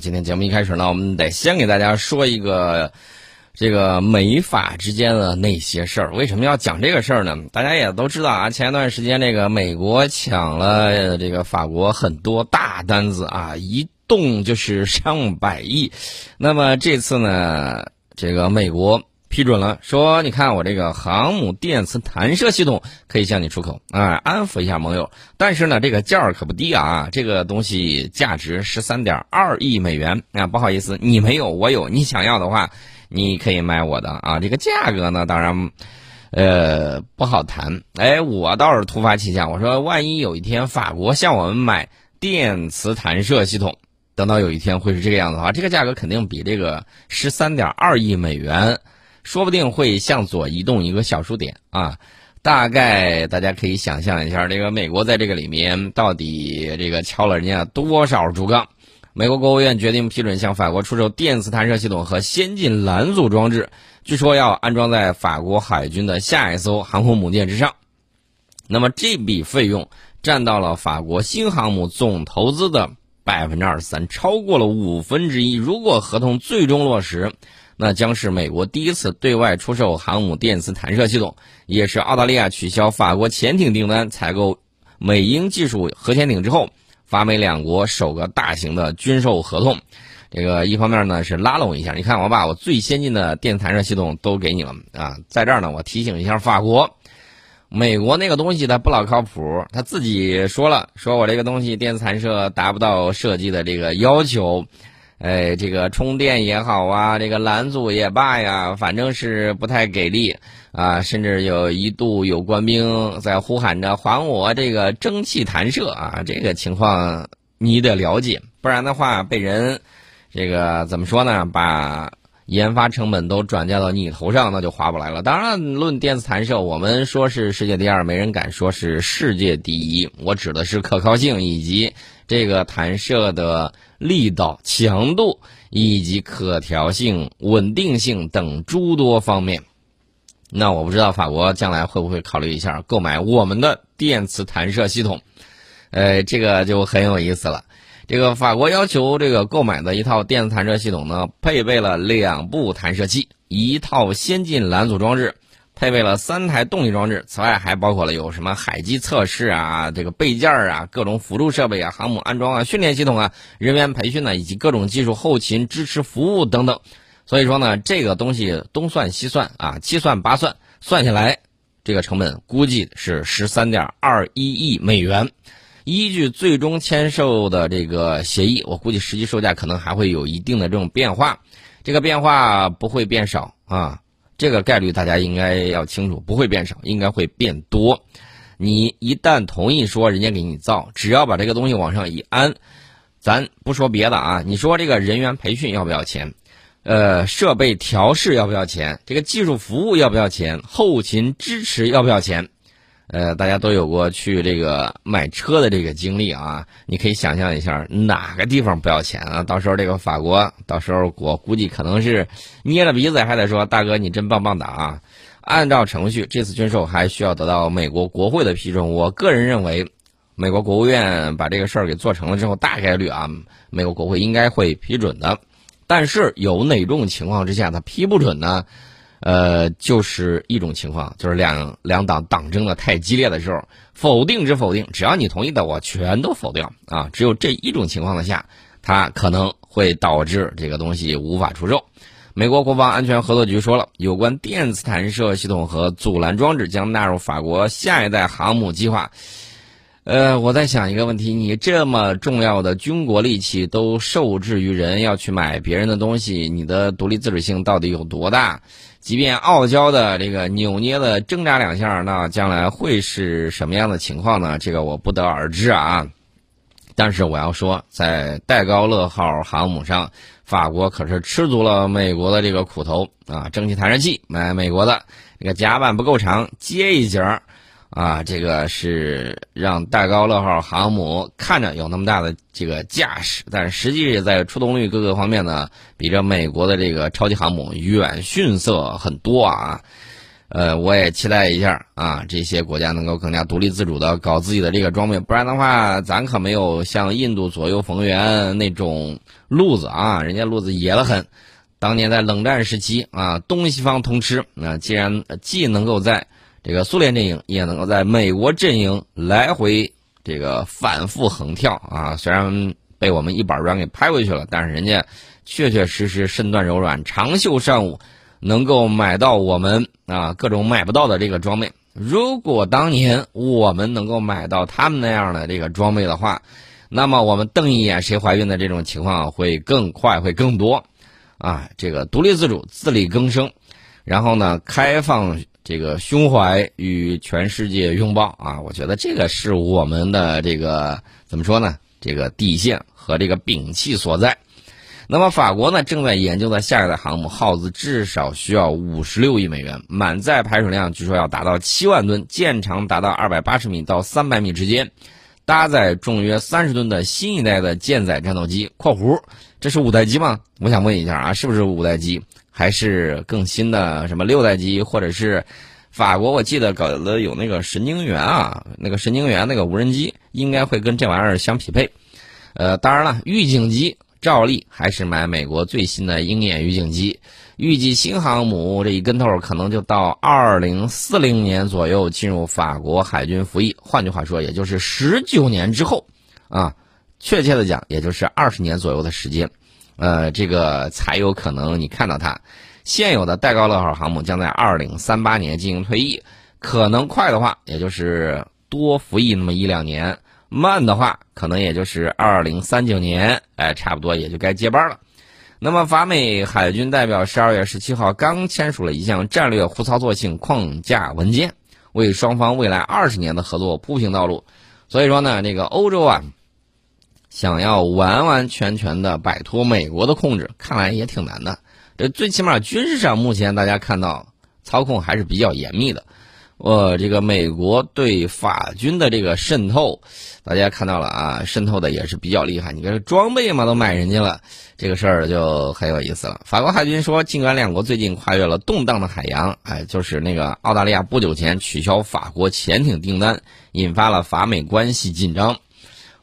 今天节目一开始呢，我们得先给大家说一个这个美法之间的那些事儿。为什么要讲这个事儿呢？大家也都知道啊，前一段时间这个美国抢了这个法国很多大单子啊，一动就是上百亿。那么这次呢，这个美国。批准了，说你看我这个航母电磁弹射系统可以向你出口啊，安抚一下盟友。但是呢，这个价儿可不低啊，这个东西价值十三点二亿美元啊。不好意思，你没有，我有。你想要的话，你可以买我的啊。这个价格呢，当然，呃，不好谈。哎，我倒是突发奇想，我说万一有一天法国向我们买电磁弹射系统，等到有一天会是这个样子的话，这个价格肯定比这个十三点二亿美元。说不定会向左移动一个小数点啊，大概大家可以想象一下，这个美国在这个里面到底这个敲了人家多少竹杠？美国国务院决定批准向法国出售电磁弹射系统和先进拦阻装置，据说要安装在法国海军的下一艘航空母舰之上。那么这笔费用占到了法国新航母总投资的百分之二十三，超过了五分之一。如果合同最终落实，那将是美国第一次对外出售航母电磁弹射系统，也是澳大利亚取消法国潜艇订单、采购美英技术核潜艇之后，法美两国首个大型的军售合同。这个一方面呢是拉拢一下，你看我把我最先进的电弹射系统都给你了啊，在这儿呢我提醒一下法国，美国那个东西它不老靠谱，他自己说了，说我这个东西电磁弹射达不到设计的这个要求。哎，这个充电也好啊，这个拦阻也罢呀，反正是不太给力啊。甚至有一度有官兵在呼喊着还我这个蒸汽弹射啊，这个情况你得了解，不然的话被人这个怎么说呢？把研发成本都转嫁到你头上，那就划不来了。当然，论电磁弹射，我们说是世界第二，没人敢说是世界第一。我指的是可靠性以及这个弹射的。力道、强度以及可调性、稳定性等诸多方面，那我不知道法国将来会不会考虑一下购买我们的电磁弹射系统？呃，这个就很有意思了。这个法国要求这个购买的一套电磁弹射系统呢，配备了两部弹射器，一套先进拦阻装置。配备了三台动力装置，此外还包括了有什么海基测试啊、这个备件啊、各种辅助设备啊、航母安装啊、训练系统啊、人员培训呢，以及各种技术后勤支持服务等等。所以说呢，这个东西东算西算啊，七算八算，算下来，这个成本估计是十三点二一亿美元。依据最终签售的这个协议，我估计实际售价可能还会有一定的这种变化，这个变化不会变少啊。这个概率大家应该要清楚，不会变少，应该会变多。你一旦同意说人家给你造，只要把这个东西往上一安，咱不说别的啊，你说这个人员培训要不要钱？呃，设备调试要不要钱？这个技术服务要不要钱？后勤支持要不要钱？呃，大家都有过去这个买车的这个经历啊，你可以想象一下哪个地方不要钱啊？到时候这个法国，到时候我估计可能是捏着鼻子还得说大哥你真棒棒的啊！按照程序，这次军售还需要得到美国国会的批准。我个人认为，美国国务院把这个事儿给做成了之后，大概率啊，美国国会应该会批准的。但是有哪种情况之下他批不准呢？呃，就是一种情况，就是两两党党争的太激烈的时候，否定之否定，只要你同意的，我全都否掉啊。只有这一种情况的下，它可能会导致这个东西无法出售。美国国防安全合作局说了，有关电磁弹射系统和阻拦装置将纳入法国下一代航母计划。呃，我在想一个问题：你这么重要的军国利器都受制于人，要去买别人的东西，你的独立自主性到底有多大？即便傲娇的这个扭捏的挣扎两下，那将来会是什么样的情况呢？这个我不得而知啊。但是我要说，在戴高乐号航母上，法国可是吃足了美国的这个苦头啊！蒸汽弹射器买美国的，这个甲板不够长，接一节儿。啊，这个是让戴高乐号航母看着有那么大的这个架势，但是实际在出动率各个方面呢，比这美国的这个超级航母远逊色很多啊。呃，我也期待一下啊，这些国家能够更加独立自主的搞自己的这个装备，不然的话，咱可没有像印度左右逢源那种路子啊，人家路子野得很。当年在冷战时期啊，东西方通吃，那既然既能够在这个苏联阵营，也能够在美国阵营来回这个反复横跳啊，虽然被我们一板砖给拍回去了，但是人家确确实实身段柔软，长袖善舞。能够买到我们啊各种买不到的这个装备。如果当年我们能够买到他们那样的这个装备的话，那么我们瞪一眼谁怀孕的这种情况会更快，会更多。啊，这个独立自主、自力更生，然后呢，开放这个胸怀与全世界拥抱啊，我觉得这个是我们的这个怎么说呢？这个底线和这个摒弃所在。那么法国呢，正在研究的下一代航母耗资至少需要五十六亿美元，满载排水量据说要达到七万吨，舰长达到二百八十米到三百米之间，搭载重约三十吨的新一代的舰载战斗机（括弧这是五代机吗？我想问一下啊，是不是五代机，还是更新的什么六代机，或者是法国？我记得搞的有那个神经元啊，那个神经元那个无人机应该会跟这玩意儿相匹配。呃，当然了，预警机。照例还是买美国最新的鹰眼预警机，预计新航母这一跟头可能就到二零四零年左右进入法国海军服役。换句话说，也就是十九年之后，啊，确切的讲，也就是二十年左右的时间，呃，这个才有可能你看到它。现有的戴高乐号航母将在二零三八年进行退役，可能快的话，也就是多服役那么一两年。慢的话，可能也就是二零三九年，哎，差不多也就该接班了。那么，法美海军代表十二月十七号刚签署了一项战略互操作性框架文件，为双方未来二十年的合作铺平道路。所以说呢，这个欧洲啊，想要完完全全的摆脱美国的控制，看来也挺难的。这最起码军事上，目前大家看到操控还是比较严密的。我这个美国对法军的这个渗透，大家看到了啊，渗透的也是比较厉害。你这装备嘛都买人家了，这个事儿就很有意思了。法国海军说，尽管两国最近跨越了动荡的海洋，哎，就是那个澳大利亚不久前取消法国潜艇订单，引发了法美关系紧张。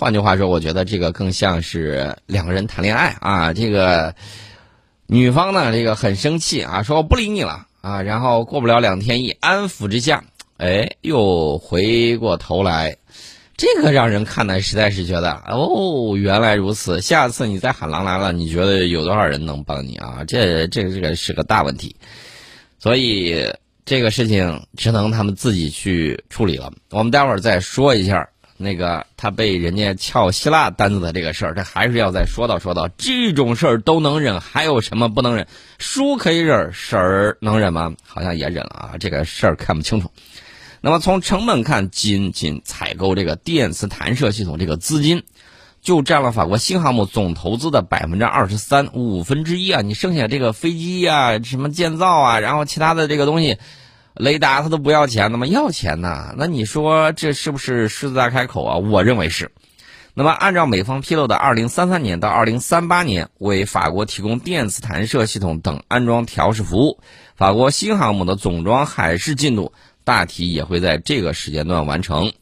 换句话说，我觉得这个更像是两个人谈恋爱啊。这个女方呢，这个很生气啊，说我不理你了。啊，然后过不了两天，一安抚之下，哎，又回过头来，这个让人看的实在是觉得，哦，原来如此。下次你再喊狼来了，你觉得有多少人能帮你啊？这、这、这个是个大问题，所以这个事情只能他们自己去处理了。我们待会儿再说一下。那个他被人家撬希腊单子的这个事儿，这还是要再说道说道。这种事儿都能忍，还有什么不能忍？书可以忍，婶儿能忍吗？好像也忍了啊。这个事儿看不清楚。那么从成本看，仅仅采购这个电磁弹射系统这个资金，就占了法国新航母总投资的百分之二十三，五分之一啊！你剩下这个飞机啊，什么建造啊，然后其他的这个东西。雷达它都不要钱，那么要钱呢？那你说这是不是狮子大开口啊？我认为是。那么按照美方披露的，二零三三年到二零三八年为法国提供电磁弹射系统等安装调试服务，法国新航母的总装海试进度大体也会在这个时间段完成。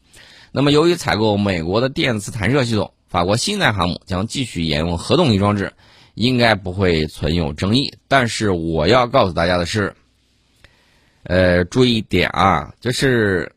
那么由于采购美国的电磁弹射系统，法国新一代航母将继续沿用核动力装置，应该不会存有争议。但是我要告诉大家的是。呃，注意一点啊，就是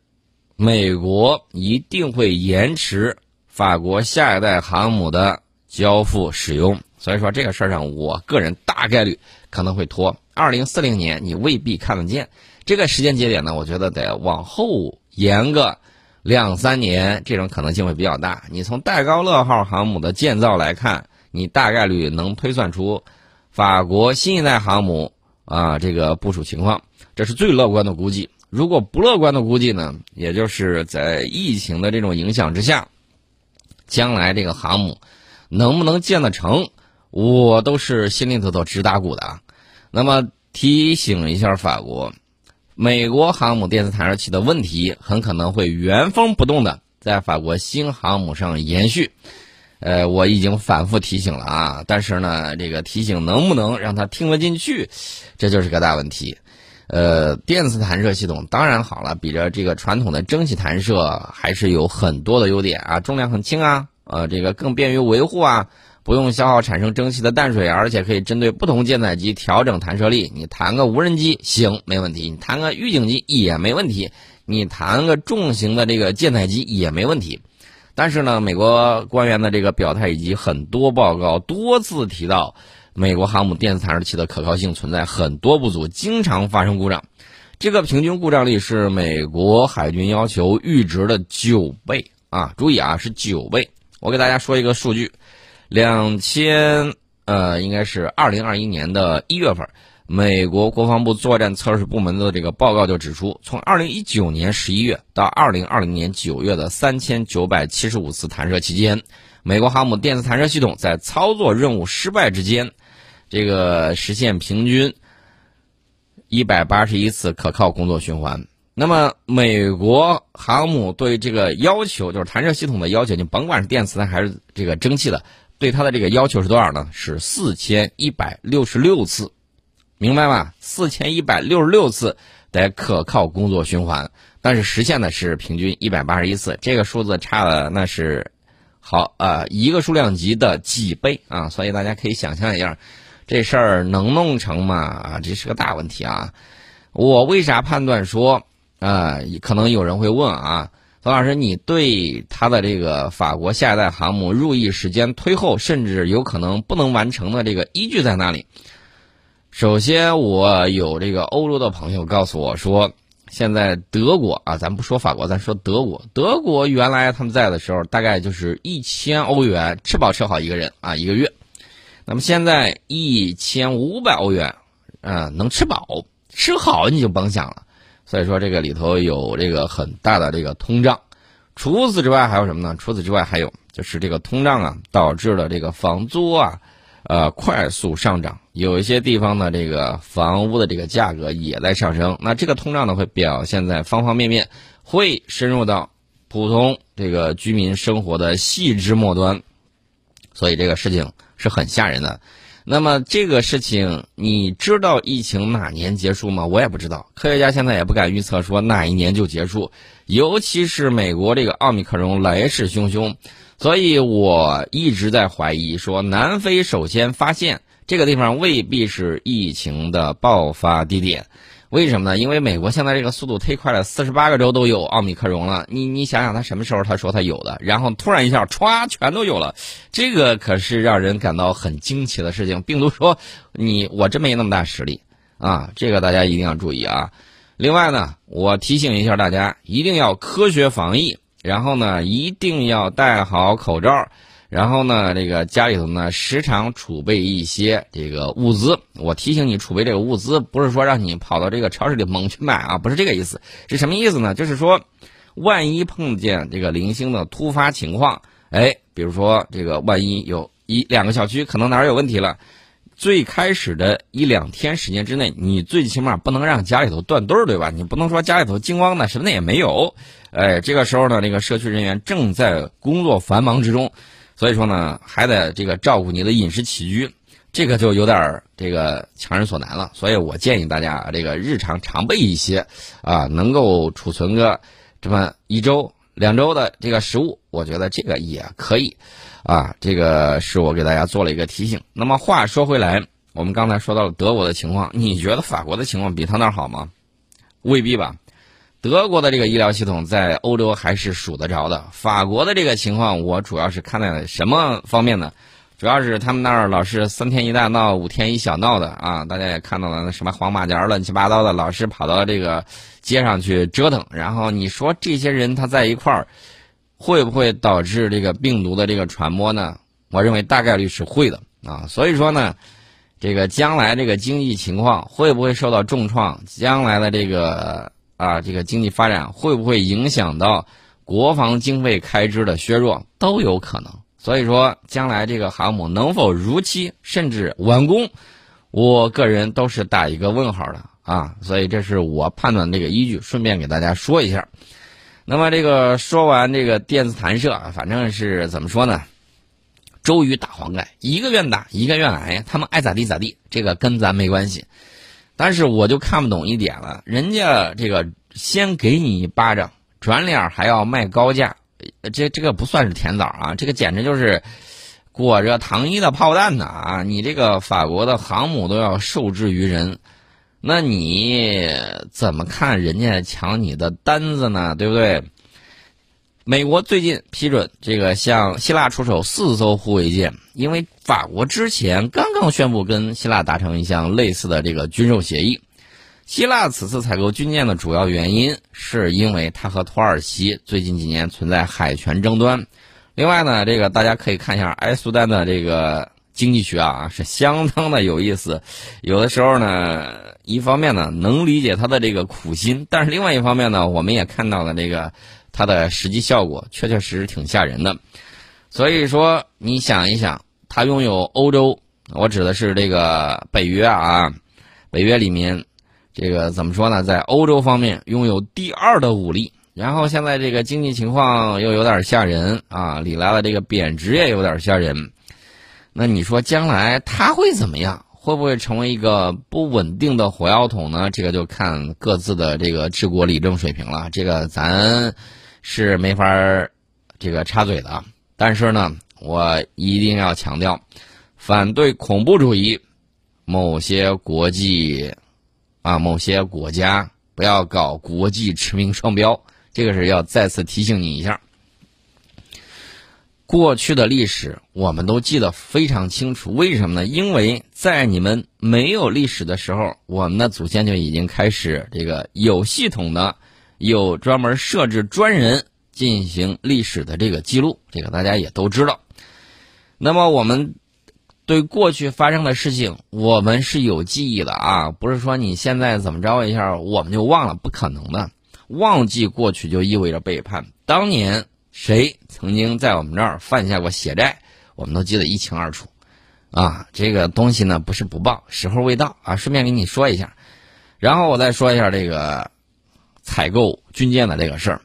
美国一定会延迟法国下一代航母的交付使用，所以说这个事儿上，我个人大概率可能会拖。二零四零年你未必看得见这个时间节点呢，我觉得得往后延个两三年，这种可能性会比较大。你从戴高乐号航母的建造来看，你大概率能推算出法国新一代航母啊这个部署情况。这是最乐观的估计。如果不乐观的估计呢？也就是在疫情的这种影响之下，将来这个航母能不能建得成，我都是心里头都直打鼓的啊。那么提醒一下法国，美国航母电磁弹射器的问题很可能会原封不动的在法国新航母上延续。呃，我已经反复提醒了啊，但是呢，这个提醒能不能让他听得进去，这就是个大问题。呃，电磁弹射系统当然好了，比着这个传统的蒸汽弹射还是有很多的优点啊，重量很轻啊，呃，这个更便于维护啊，不用消耗产生蒸汽的淡水，而且可以针对不同舰载机调整弹射力。你弹个无人机行没问题，你弹个预警机也没问题，你弹个重型的这个舰载机也没问题。但是呢，美国官员的这个表态以及很多报告多次提到。美国航母电子弹射器的可靠性存在很多不足，经常发生故障。这个平均故障率是美国海军要求阈值的九倍啊！注意啊，是九倍。我给大家说一个数据：两千呃，应该是二零二一年的一月份，美国国防部作战测试部门的这个报告就指出，从二零一九年十一月到二零二零年九月的三千九百七十五次弹射期间，美国航母电子弹射系统在操作任务失败之间。这个实现平均一百八十一次可靠工作循环。那么，美国航母对这个要求，就是弹射系统的要求，你甭管是电磁的还是这个蒸汽的，对它的这个要求是多少呢？是四千一百六十六次，明白吗？四千一百六十六次的可靠工作循环，但是实现的是平均一百八十一次，这个数字差了那是好啊一个数量级的几倍啊！所以大家可以想象一下。这事儿能弄成吗？啊，这是个大问题啊！我为啥判断说，啊，可能有人会问啊，冯老师，你对他的这个法国下一代航母入役时间推后，甚至有可能不能完成的这个依据在哪里？首先，我有这个欧洲的朋友告诉我说，现在德国啊，咱不说法国，咱说德国，德国原来他们在的时候，大概就是一千欧元吃饱吃好一个人啊，一个月。那么现在一千五百欧元，啊，能吃饱吃好你就甭想了。所以说这个里头有这个很大的这个通胀。除此之外还有什么呢？除此之外还有就是这个通胀啊导致了这个房租啊，呃快速上涨。有一些地方的这个房屋的这个价格也在上升。那这个通胀呢会表现在方方面面，会深入到普通这个居民生活的细枝末端。所以这个事情。是很吓人的，那么这个事情你知道疫情哪年结束吗？我也不知道，科学家现在也不敢预测说哪一年就结束，尤其是美国这个奥密克戎来势汹汹，所以我一直在怀疑说南非首先发现这个地方未必是疫情的爆发地点。为什么呢？因为美国现在这个速度忒快了，四十八个州都有奥密克戎了。你你想想，他什么时候他说他有的，然后突然一下歘全都有了，这个可是让人感到很惊奇的事情。病毒说你我真没那么大实力啊，这个大家一定要注意啊。另外呢，我提醒一下大家，一定要科学防疫，然后呢，一定要戴好口罩。然后呢，这个家里头呢，时常储备一些这个物资。我提醒你，储备这个物资，不是说让你跑到这个超市里猛去买啊，不是这个意思。是什么意思呢？就是说，万一碰见这个零星的突发情况，哎，比如说这个万一有一两个小区可能哪儿有问题了，最开始的一两天时间之内，你最起码不能让家里头断顿儿，对吧？你不能说家里头金光的什么的也没有。哎，这个时候呢，这个社区人员正在工作繁忙之中。所以说呢，还得这个照顾你的饮食起居，这个就有点这个强人所难了。所以我建议大家这个日常常备一些，啊，能够储存个这么一周、两周的这个食物，我觉得这个也可以，啊，这个是我给大家做了一个提醒。那么话说回来，我们刚才说到了德国的情况，你觉得法国的情况比他那儿好吗？未必吧。德国的这个医疗系统在欧洲还是数得着的。法国的这个情况，我主要是看在什么方面呢？主要是他们那儿老是三天一大闹，五天一小闹的啊！大家也看到了，那什么黄马甲乱七八糟的，老是跑到这个街上去折腾。然后你说这些人他在一块儿，会不会导致这个病毒的这个传播呢？我认为大概率是会的啊。所以说呢，这个将来这个经济情况会不会受到重创？将来的这个。啊，这个经济发展会不会影响到国防经费开支的削弱都有可能。所以说，将来这个航母能否如期甚至完工，我个人都是打一个问号的啊。所以这是我判断这个依据，顺便给大家说一下。那么这个说完这个电子弹射，反正是怎么说呢？周瑜打黄盖，一个愿打一个愿挨，他们爱咋地咋地，这个跟咱没关系。但是我就看不懂一点了，人家这个先给你一巴掌，转脸还要卖高价，这这个不算是甜枣啊，这个简直就是裹着糖衣的炮弹呢啊！你这个法国的航母都要受制于人，那你怎么看人家抢你的单子呢？对不对？美国最近批准这个向希腊出手四艘护卫舰，因为法国之前刚刚宣布跟希腊达成一项类似的这个军售协议。希腊此次采购军舰的主要原因，是因为它和土耳其最近几年存在海权争端。另外呢，这个大家可以看一下埃苏丹的这个经济学啊，是相当的有意思。有的时候呢，一方面呢能理解他的这个苦心，但是另外一方面呢，我们也看到了这个。它的实际效果确确实实挺吓人的，所以说你想一想，它拥有欧洲，我指的是这个北约啊，北约里面这个怎么说呢，在欧洲方面拥有第二的武力，然后现在这个经济情况又有点吓人啊，里来的这个贬值也有点吓人，那你说将来它会怎么样？会不会成为一个不稳定的火药桶呢？这个就看各自的这个治国理政水平了，这个咱。是没法这个插嘴的，但是呢，我一定要强调，反对恐怖主义，某些国际啊，某些国家不要搞国际驰名双标，这个是要再次提醒你一下。过去的历史我们都记得非常清楚，为什么呢？因为在你们没有历史的时候，我们的祖先就已经开始这个有系统的。有专门设置专人进行历史的这个记录，这个大家也都知道。那么我们对过去发生的事情，我们是有记忆的啊，不是说你现在怎么着一下我们就忘了，不可能的。忘记过去就意味着背叛。当年谁曾经在我们这儿犯下过血债，我们都记得一清二楚啊。这个东西呢，不是不报，时候未到啊。顺便给你说一下，然后我再说一下这个。采购军舰的这个事儿，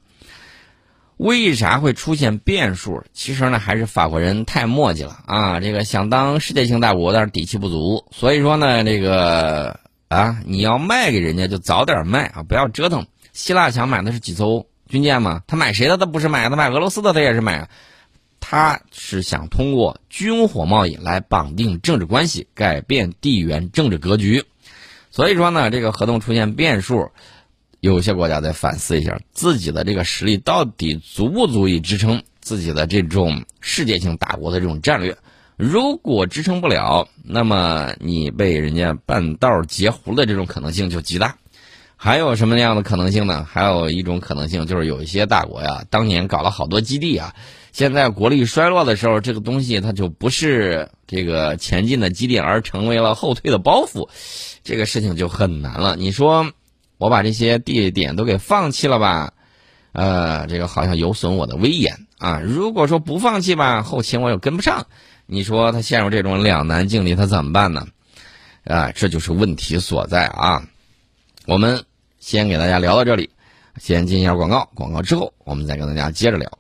为啥会出现变数？其实呢，还是法国人太墨迹了啊！这个想当世界性大国，但是底气不足。所以说呢，这个啊，你要卖给人家就早点卖啊，不要折腾。希腊想买的是几艘军舰嘛？他买谁的？他不是买，他买俄罗斯的，他也是买。他是想通过军火贸易来绑定政治关系，改变地缘政治格局。所以说呢，这个合同出现变数。有些国家在反思一下自己的这个实力到底足不足以支撑自己的这种世界性大国的这种战略。如果支撑不了，那么你被人家半道截胡的这种可能性就极大。还有什么样的可能性呢？还有一种可能性就是有一些大国呀，当年搞了好多基地啊，现在国力衰落的时候，这个东西它就不是这个前进的基地，而成为了后退的包袱，这个事情就很难了。你说？我把这些地点都给放弃了吧，呃，这个好像有损我的威严啊。如果说不放弃吧，后勤我又跟不上，你说他陷入这种两难境地，他怎么办呢？啊，这就是问题所在啊。我们先给大家聊到这里，先进一下广告，广告之后我们再跟大家接着聊。